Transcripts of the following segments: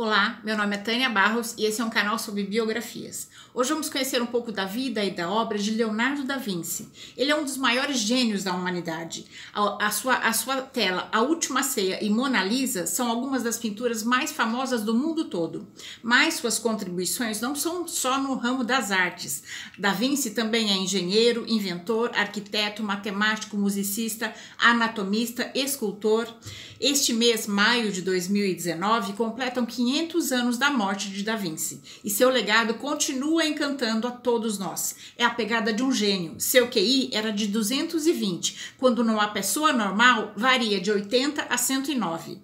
Olá, meu nome é Tânia Barros e esse é um canal sobre biografias. Hoje vamos conhecer um pouco da vida e da obra de Leonardo da Vinci. Ele é um dos maiores gênios da humanidade. A, a, sua, a sua tela A Última Ceia e Mona Lisa são algumas das pinturas mais famosas do mundo todo. Mas suas contribuições não são só no ramo das artes. Da Vinci também é engenheiro, inventor, arquiteto, matemático, musicista, anatomista, escultor. Este mês, maio de 2019, completam 500 anos da morte de Da Vinci e seu legado continua encantando a todos nós. É a pegada de um gênio. Seu QI era de 220, quando numa pessoa normal varia de 80 a 109.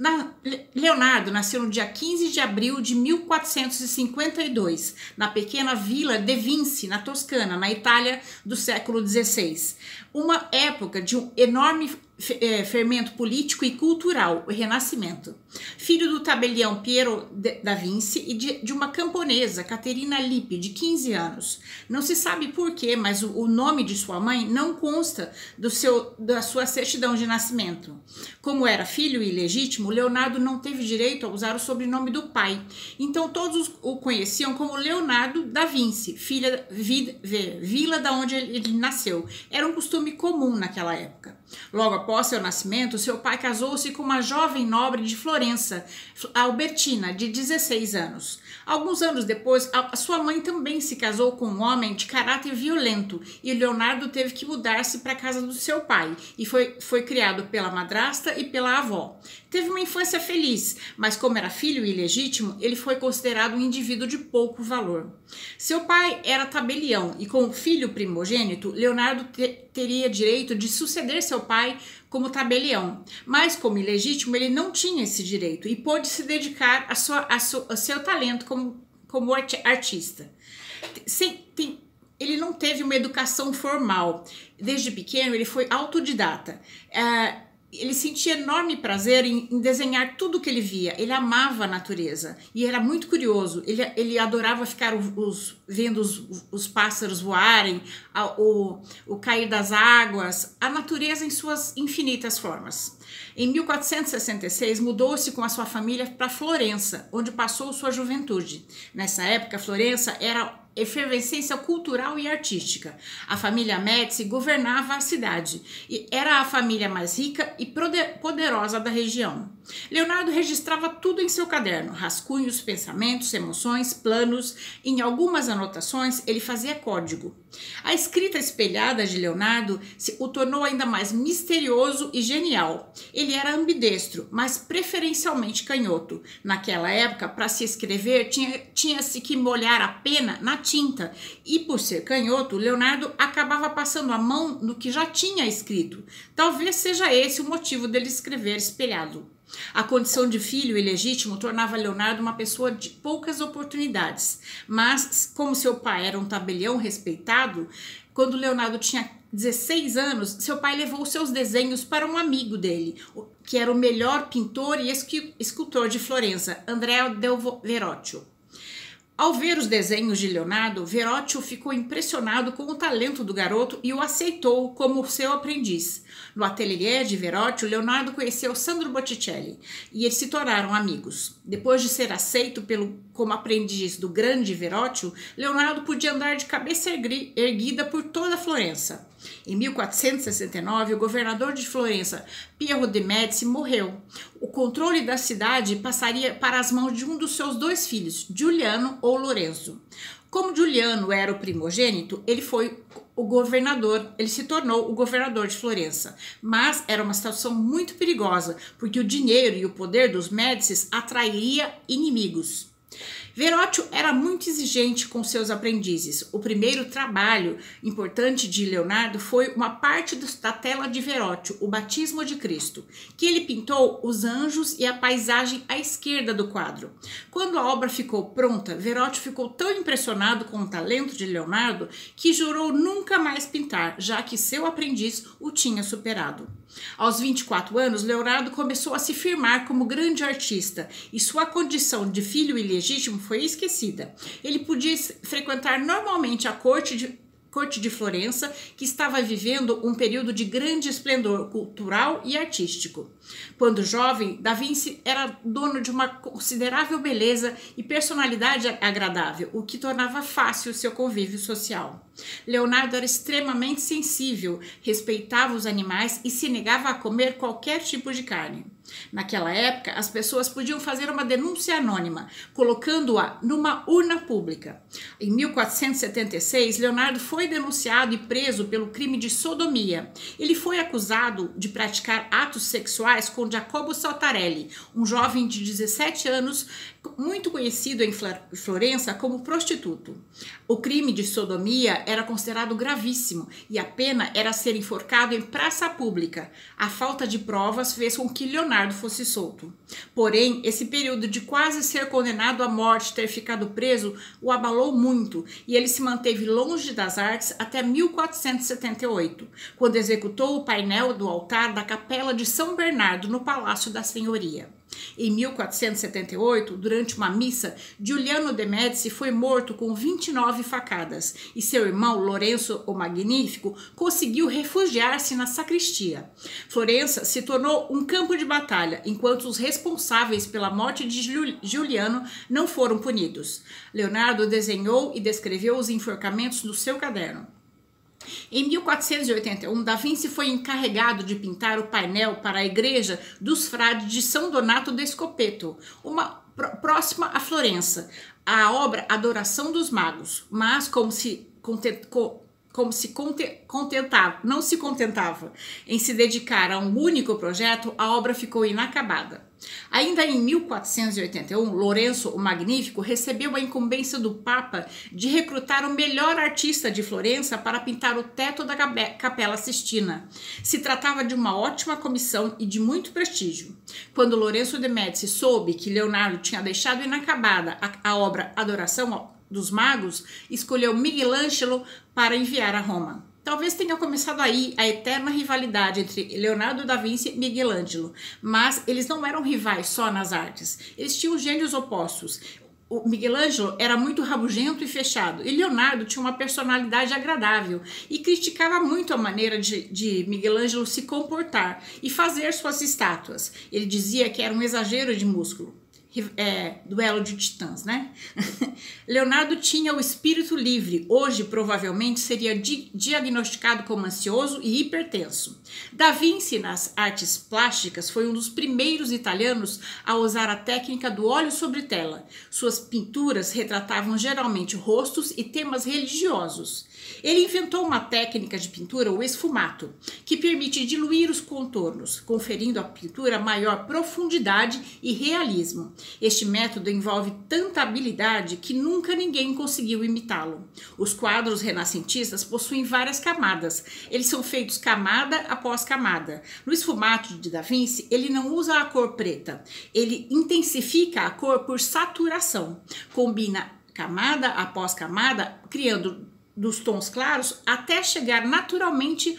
Na, Leonardo nasceu no dia 15 de abril de 1452, na pequena vila de Vinci, na Toscana, na Itália do século XVI. Uma época de um enorme fermento político e cultural, o Renascimento. Filho do tabelião Piero da Vinci e de, de, uma camponesa, Caterina Lippe, de 15 anos. Não se sabe porquê, mas o, o, nome de sua mãe não consta do seu, da sua certidão de nascimento. Como era filho ilegítimo, Leonardo não teve direito a usar o sobrenome do pai. Então todos o conheciam como Leonardo da Vinci, filha vi, vila da onde ele nasceu. Era um costume comum naquela época. Logo após seu nascimento, seu pai casou-se com uma jovem nobre de Florença, Albertina, de 16 anos. Alguns anos depois, sua mãe também se casou com um homem de caráter violento e Leonardo teve que mudar-se para a casa do seu pai e foi, foi criado pela madrasta e pela avó. Teve uma infância feliz, mas como era filho ilegítimo, ele foi considerado um indivíduo de pouco valor. Seu pai era tabelião e, como filho primogênito, Leonardo te teria direito de suceder seu pai como tabelião, mas como ilegítimo ele não tinha esse direito e pôde se dedicar a sua, a sua, ao seu talento como, como artista. Tem, ele não teve uma educação formal. Desde pequeno ele foi autodidata. Uh, ele sentia enorme prazer em, em, desenhar tudo que ele via. Ele amava a natureza e era muito curioso. Ele, ele adorava ficar os, vendo os, os, pássaros voarem, a, o, o cair das águas, a natureza em suas infinitas formas. Em 1466, mudou-se com a sua família para Florença, onde passou sua juventude. Nessa época, Florença era efervescência cultural e artística. A família Médici governava a cidade e era a família mais rica e poderosa da região. Leonardo registrava tudo em seu caderno: rascunhos, pensamentos, emoções, planos. Em algumas anotações, ele fazia código. A escrita espelhada de Leonardo se o tornou ainda mais misterioso e genial. Ele era ambidestro, mas preferencialmente canhoto. Naquela época, para se escrever, tinha-se tinha que molhar a pena na tinta, e por ser canhoto, Leonardo acabava passando a mão no que já tinha escrito. Talvez seja esse o motivo dele escrever espelhado. A condição de filho ilegítimo tornava Leonardo uma pessoa de poucas oportunidades, mas, como seu pai era um tabelião respeitado, quando Leonardo tinha 16 anos, seu pai levou seus desenhos para um amigo dele, que era o melhor pintor e escultor de Florença, Andrea del Verrocchio. Ao ver os desenhos de Leonardo, Verrocchio ficou impressionado com o talento do garoto e o aceitou como seu aprendiz. No ateliê de Verrocchio, Leonardo conheceu Sandro Botticelli e eles se tornaram amigos. Depois de ser aceito pelo, como aprendiz do grande Verrocchio, Leonardo podia andar de cabeça erguida por toda Florença. Em 1469, o governador de Florença, Piero de Médici, morreu. O controle da cidade passaria para as mãos de um dos seus dois filhos, Giuliano ou Lorenzo. Como Giuliano era o primogênito, ele foi o governador, ele se tornou o governador de Florença. Mas era uma situação muito perigosa, porque o dinheiro e o poder dos Médicis atrairia inimigos. Verrocchio era muito exigente com seus aprendizes. O primeiro trabalho importante de Leonardo foi uma parte da tela de Verrocchio, o Batismo de Cristo, que ele pintou os anjos e a paisagem à esquerda do quadro. Quando a obra ficou pronta, Verrocchio ficou tão impressionado com o talento de Leonardo que jurou nunca mais pintar, já que seu aprendiz o tinha superado. Aos 24 anos, Leonardo começou a se firmar como grande artista e sua condição de filho ilegítimo foi esquecida. Ele podia frequentar normalmente a corte de corte de Florença, que estava vivendo um período de grande esplendor cultural e artístico. Quando jovem, Da Vinci era dono de uma considerável beleza e personalidade agradável, o que tornava fácil seu convívio social. Leonardo era extremamente sensível, respeitava os animais e se negava a comer qualquer tipo de carne. Naquela época, as pessoas podiam fazer uma denúncia anônima, colocando-a numa urna pública. Em 1476, Leonardo foi denunciado e preso pelo crime de sodomia. Ele foi acusado de praticar atos sexuais com Jacobo Saltarelli, um jovem de 17 anos muito conhecido em Florença como prostituto. O crime de sodomia era considerado gravíssimo e a pena era ser enforcado em praça pública. A falta de provas fez com que Leonardo fosse solto. Porém, esse período de quase ser condenado à morte, ter ficado preso, o abalou muito e ele se manteve longe das artes até 1478, quando executou o painel do altar da Capela de São Bernardo no Palácio da Senhoria. Em 1478, durante uma missa, Giuliano de Médici foi morto com 29 facadas e seu irmão Lourenço o Magnífico conseguiu refugiar-se na sacristia. Florença se tornou um campo de batalha, enquanto os responsáveis pela morte de Giuliano não foram punidos. Leonardo desenhou e descreveu os enforcamentos no seu caderno. Em 1481, Da Vinci foi encarregado de pintar o painel para a igreja dos frades de São Donato de Scopeto, uma próxima a Florença, a obra Adoração dos Magos, mas como se como se contentava, não se contentava em se dedicar a um único projeto, a obra ficou inacabada. Ainda em 1481, Lourenço o Magnífico recebeu a incumbência do Papa de recrutar o melhor artista de Florença para pintar o teto da Capela Sistina. Se tratava de uma ótima comissão e de muito prestígio. Quando Lourenço de Médici soube que Leonardo tinha deixado inacabada a, a obra Adoração dos Magos, escolheu Michelangelo para enviar a Roma. Talvez tenha começado aí a eterna rivalidade entre Leonardo da Vinci e Michelangelo, mas eles não eram rivais só nas artes. Eles tinham gênios opostos. O Michelangelo era muito rabugento e fechado, e Leonardo tinha uma personalidade agradável e criticava muito a maneira de, de Michelangelo se comportar e fazer suas estátuas. Ele dizia que era um exagero de músculo é, duelo de titãs, né? Leonardo tinha o espírito livre, hoje provavelmente seria di diagnosticado como ansioso e hipertenso. Da Vinci, nas artes plásticas, foi um dos primeiros italianos a usar a técnica do óleo sobre tela. Suas pinturas retratavam geralmente rostos e temas religiosos. Ele inventou uma técnica de pintura, o esfumato, que permite diluir os contornos, conferindo à pintura maior profundidade e realismo. Este método envolve tanta habilidade que nunca ninguém conseguiu imitá-lo. Os quadros renascentistas possuem várias camadas. Eles são feitos camada após camada. No esfumato de Da Vinci, ele não usa a cor preta. Ele intensifica a cor por saturação. Combina camada após camada, criando dos tons claros até chegar naturalmente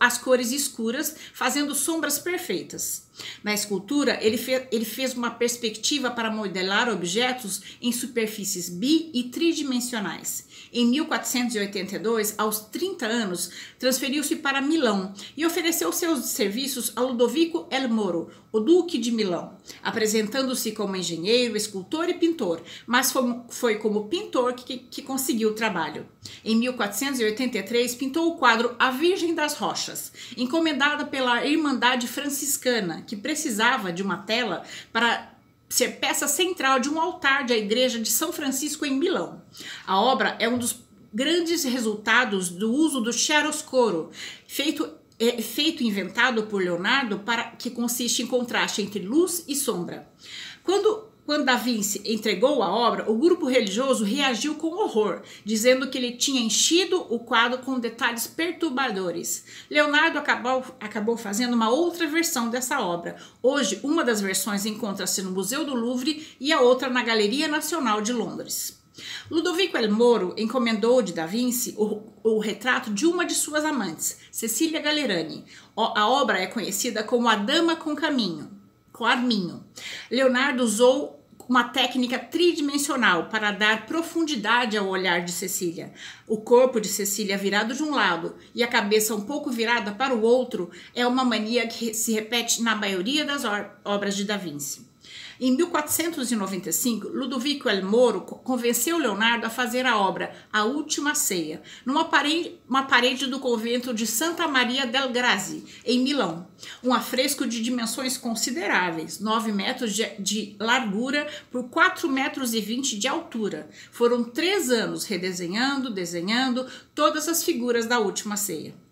às cores escuras, fazendo sombras perfeitas. Na escultura, ele, fe ele fez uma perspectiva para modelar objetos em superfícies bi e tridimensionais. Em 1482, aos 30 anos, transferiu-se para Milão e ofereceu seus serviços a Ludovico El Moro, o Duque de Milão, apresentando-se como engenheiro, escultor e pintor, mas foi, foi como pintor que, que conseguiu o trabalho. Em 1483, pintou o quadro A Virgem das Rochas, encomendada pela Irmandade Franciscana, que precisava de uma tela para ser peça central de um altar da igreja de São Francisco em Milão. A obra é um dos grandes resultados do uso do chiaroscuro, feito é, feito inventado por Leonardo para que consiste em contraste entre luz e sombra. Quando quando Da Vinci entregou a obra, o grupo religioso reagiu com horror, dizendo que ele tinha enchido o quadro com detalhes perturbadores. Leonardo acabou, acabou fazendo uma outra versão dessa obra. Hoje, uma das versões encontra-se no Museu do Louvre e a outra na Galeria Nacional de Londres. Ludovico El Moro encomendou de Da Vinci o, o, retrato de uma de suas amantes, Cecília Galerani. A obra é conhecida como A Dama com Caminho com arminho. Leonardo usou uma técnica tridimensional para dar profundidade ao olhar de Cecília. O corpo de Cecília virado de um lado e a cabeça um pouco virada para o outro é uma mania que se repete na maioria das obras de Da Vinci. Em 1495, Ludovico El Moro convenceu Leonardo a fazer a obra A Última Ceia, numa parede, parede do convento de Santa Maria del Grazi, em Milão. Um afresco de dimensões consideráveis, 9 metros de, de largura por 4 metros e 20 de altura. Foram três anos redesenhando, desenhando todas as figuras da Última Ceia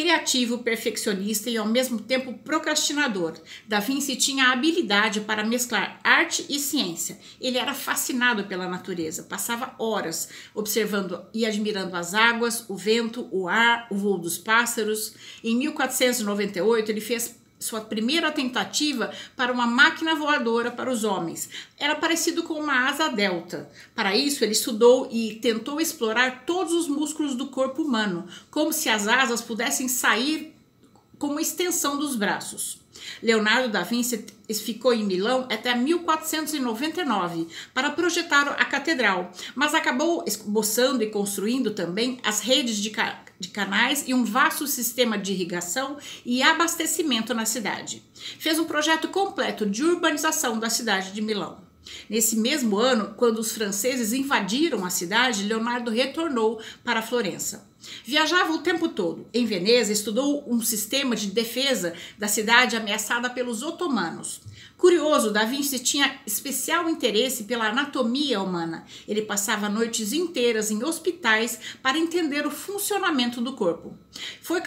criativo, perfeccionista e ao mesmo tempo procrastinador. Da Vinci tinha a habilidade para mesclar arte e ciência. Ele era fascinado pela natureza, passava horas observando e admirando as águas, o vento, o ar, o voo dos pássaros. Em 1498, ele fez sua primeira tentativa para uma máquina voadora para os homens. Era parecido com uma asa delta. Para isso, ele estudou e tentou explorar todos os músculos do corpo humano, como se as asas pudessem sair como extensão dos braços. Leonardo da Vinci ficou em Milão até 1499 para projetar a catedral, mas acabou esboçando e construindo também as redes de, de canais e um vasto sistema de irrigação e abastecimento na cidade. Fez um projeto completo de urbanização da cidade de Milão. Nesse mesmo ano, quando os franceses invadiram a cidade, Leonardo retornou para Florença. Viajava o tempo todo. Em Veneza, estudou um sistema de defesa da cidade ameaçada pelos otomanos. Curioso, Da Vinci tinha especial interesse pela anatomia humana. Ele passava noites inteiras em hospitais para entender o funcionamento do corpo. Foi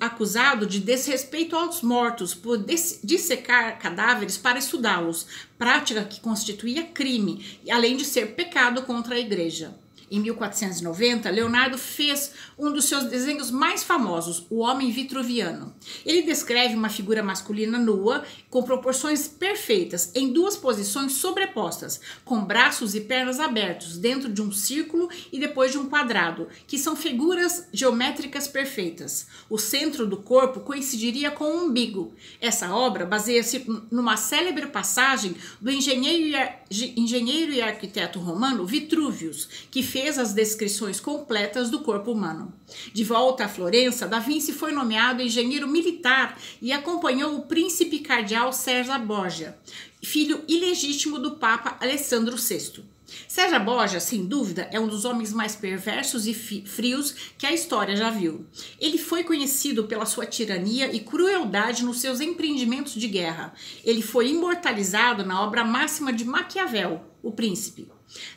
acusado de desrespeito aos mortos por dissecar cadáveres para estudá-los, prática que constituía crime, além de ser pecado contra a igreja em 1490, Leonardo fez um dos seus desenhos mais famosos, o Homem Vitruviano. Ele descreve uma figura masculina nua, com proporções perfeitas, em duas posições sobrepostas, com braços e pernas abertos, dentro de um círculo e depois de um quadrado, que são figuras geométricas perfeitas. O centro do corpo coincidiria com o umbigo. Essa obra baseia-se numa célebre passagem do engenheiro e, engenheiro e arquiteto romano Vitruvius, que fez as descrições completas do corpo humano. De volta a Florença, Da Vinci foi nomeado engenheiro militar e acompanhou o príncipe cardeal César Borgia, filho ilegítimo do Papa Alessandro VI. César Borgia, sem dúvida, é um dos homens mais perversos e frios que a história já viu. Ele foi conhecido pela sua tirania e crueldade nos seus empreendimentos de guerra. Ele foi imortalizado na obra máxima de Maquiavel, O Príncipe.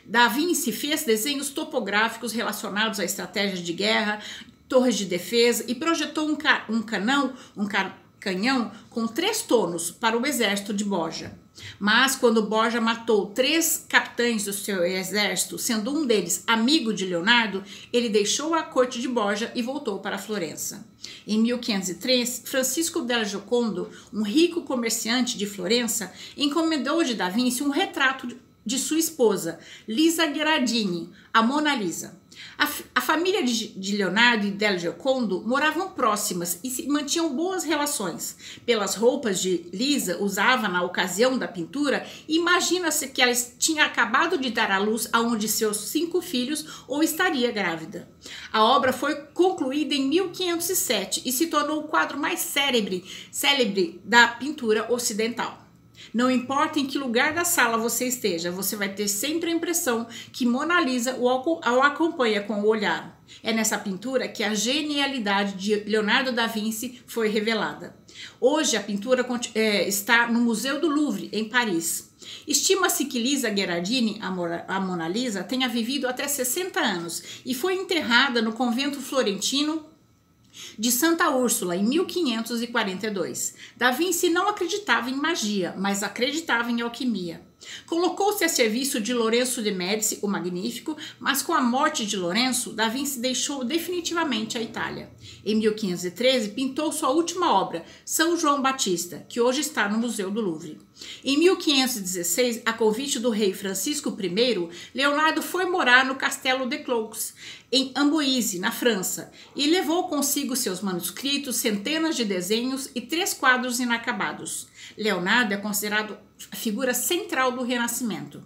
Da Vinci fez desenhos topográficos relacionados a estratégias de guerra, torres de defesa e projetou um, ca um canão, um ca canhão com três tonos para o exército de Borja. Mas quando Borja matou três capitães do seu exército, sendo um deles amigo de Leonardo, ele deixou a corte de Borja e voltou para Florença. Em 1503, Francisco del Giocondo, um rico comerciante de Florença, encomendou de Da Vinci um retrato de sua esposa, Lisa Gherardini, a Mona Lisa. A, a família de, de, Leonardo e Del Giocondo moravam próximas e se mantinham boas relações. Pelas roupas de Lisa usava na ocasião da pintura, imagina-se que ela tinha acabado de dar à luz a um de seus cinco filhos ou estaria grávida. A obra foi concluída em 1507 e se tornou o quadro mais célebre, célebre da pintura ocidental. Não importa em que lugar da sala você esteja, você vai ter sempre a impressão que Mona Lisa o acompanha com o olhar. É nessa pintura que a genialidade de Leonardo da Vinci foi revelada. Hoje a pintura é, está no Museu do Louvre, em Paris. Estima-se que Lisa Gherardini, a Mona Lisa, tenha vivido até 60 anos e foi enterrada no convento florentino de Santa Úrsula, em 1542. Da Vinci não acreditava em magia, mas acreditava em alquimia. Colocou-se a serviço de Lourenço de Médici, o Magnífico, mas com a morte de Lourenço, Da Vinci deixou definitivamente a Itália. Em 1513, pintou sua última obra, São João Batista, que hoje está no Museu do Louvre. Em 1516, a convite do rei Francisco I, Leonardo foi morar no castelo de Cloux. em Amboise, na França, e levou consigo seus manuscritos, centenas de desenhos e três quadros inacabados. Leonardo é considerado figura central do Renascimento.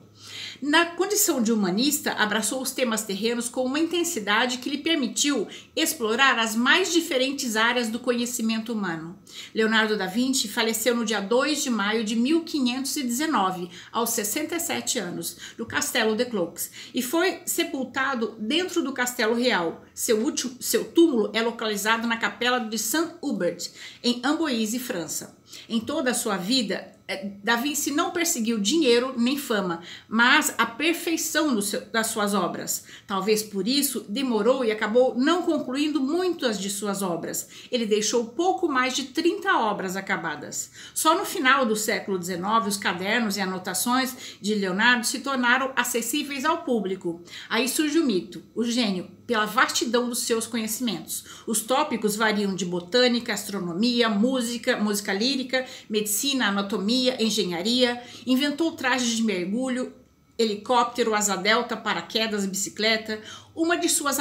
Na condição de humanista, abraçou os temas terrenos com uma intensidade que lhe permitiu explorar as mais diferentes áreas do conhecimento humano. Leonardo da Vinci faleceu no dia 2 de maio de 1519, aos 67 anos, no Castelo de Cloux, e foi sepultado dentro do Castelo Real. Seu, seu túmulo é localizado na Capela de Saint-Hubert, em Amboise, França. Em toda a sua vida, é, Da Vinci não perseguiu dinheiro nem fama, mas a perfeição seu, das suas obras. Talvez por isso demorou e acabou não concluindo muitas de suas obras. Ele deixou pouco mais de 30 obras acabadas. Só no final do século XIX, os cadernos e anotações de Leonardo se tornaram acessíveis ao público. Aí surge o mito: o gênio pela vastidão dos seus conhecimentos. Os tópicos variam de botânica, astronomia, música, música lírica, medicina, anatomia, engenharia. Inventou trajes de mergulho, helicóptero, asa delta, paraquedas, bicicleta. Uma de suas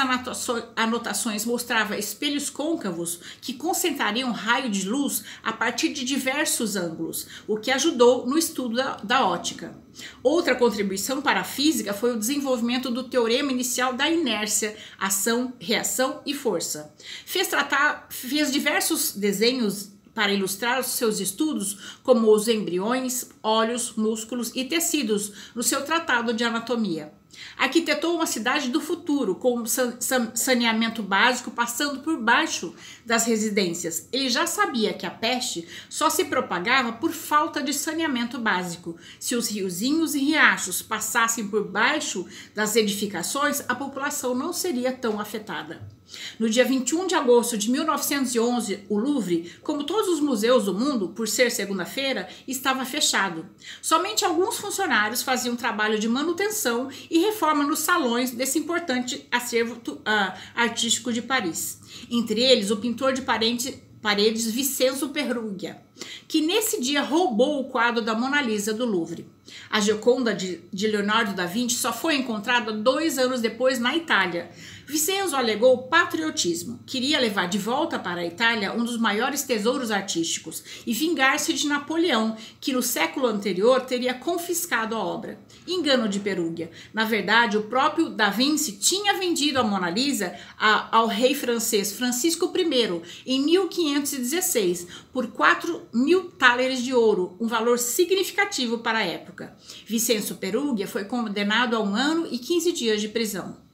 anotações mostrava espelhos côncavos que concentrariam raio de luz a partir de diversos ângulos, o que ajudou no estudo da, da ótica. Outra contribuição para a física foi o desenvolvimento do teorema inicial da inércia, ação, reação e força. Fez, tratar, fez diversos desenhos para ilustrar os seus estudos, como os embriões, olhos, músculos e tecidos, no seu tratado de anatomia. Arquitetou uma cidade do futuro, com saneamento básico passando por baixo das residências. Ele já sabia que a peste só se propagava por falta de saneamento básico. Se os riozinhos e riachos passassem por baixo das edificações, a população não seria tão afetada. No dia 21 de agosto de 1911, o Louvre, como todos os museus do mundo, por ser segunda-feira, estava fechado. Somente alguns funcionários faziam trabalho de manutenção e reforma nos salões desse importante acervo uh, artístico de Paris. Entre eles, o pintor de parente, paredes Vincenzo Peruggia, que nesse dia roubou o quadro da Mona Lisa do Louvre. A Gioconda de Leonardo da Vinci só foi encontrada dois anos depois na Itália. Vicenzo alegou patriotismo, queria levar de volta para a Itália um dos maiores tesouros artísticos e vingar-se de Napoleão, que no século anterior teria confiscado a obra. Engano de Perúgia. Na verdade, o próprio Da Vinci tinha vendido a Mona Lisa a, ao rei francês Francisco I em 1516 por 4 mil thalers de ouro, um valor significativo para a época. Vicenço Peruglia foi condenado a um ano e 15 dias de prisão.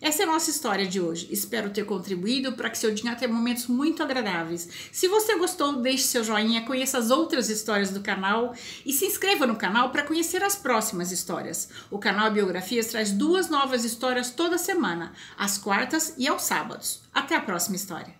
Essa é a nossa história de hoje. Espero ter contribuído para que seu dia tenha momentos muito agradáveis. Se você gostou, deixe seu joinha, conheça as outras histórias do canal e se inscreva no canal para conhecer as próximas histórias. O canal Biografias traz duas novas histórias toda semana, às quartas e aos sábados. Até a próxima história.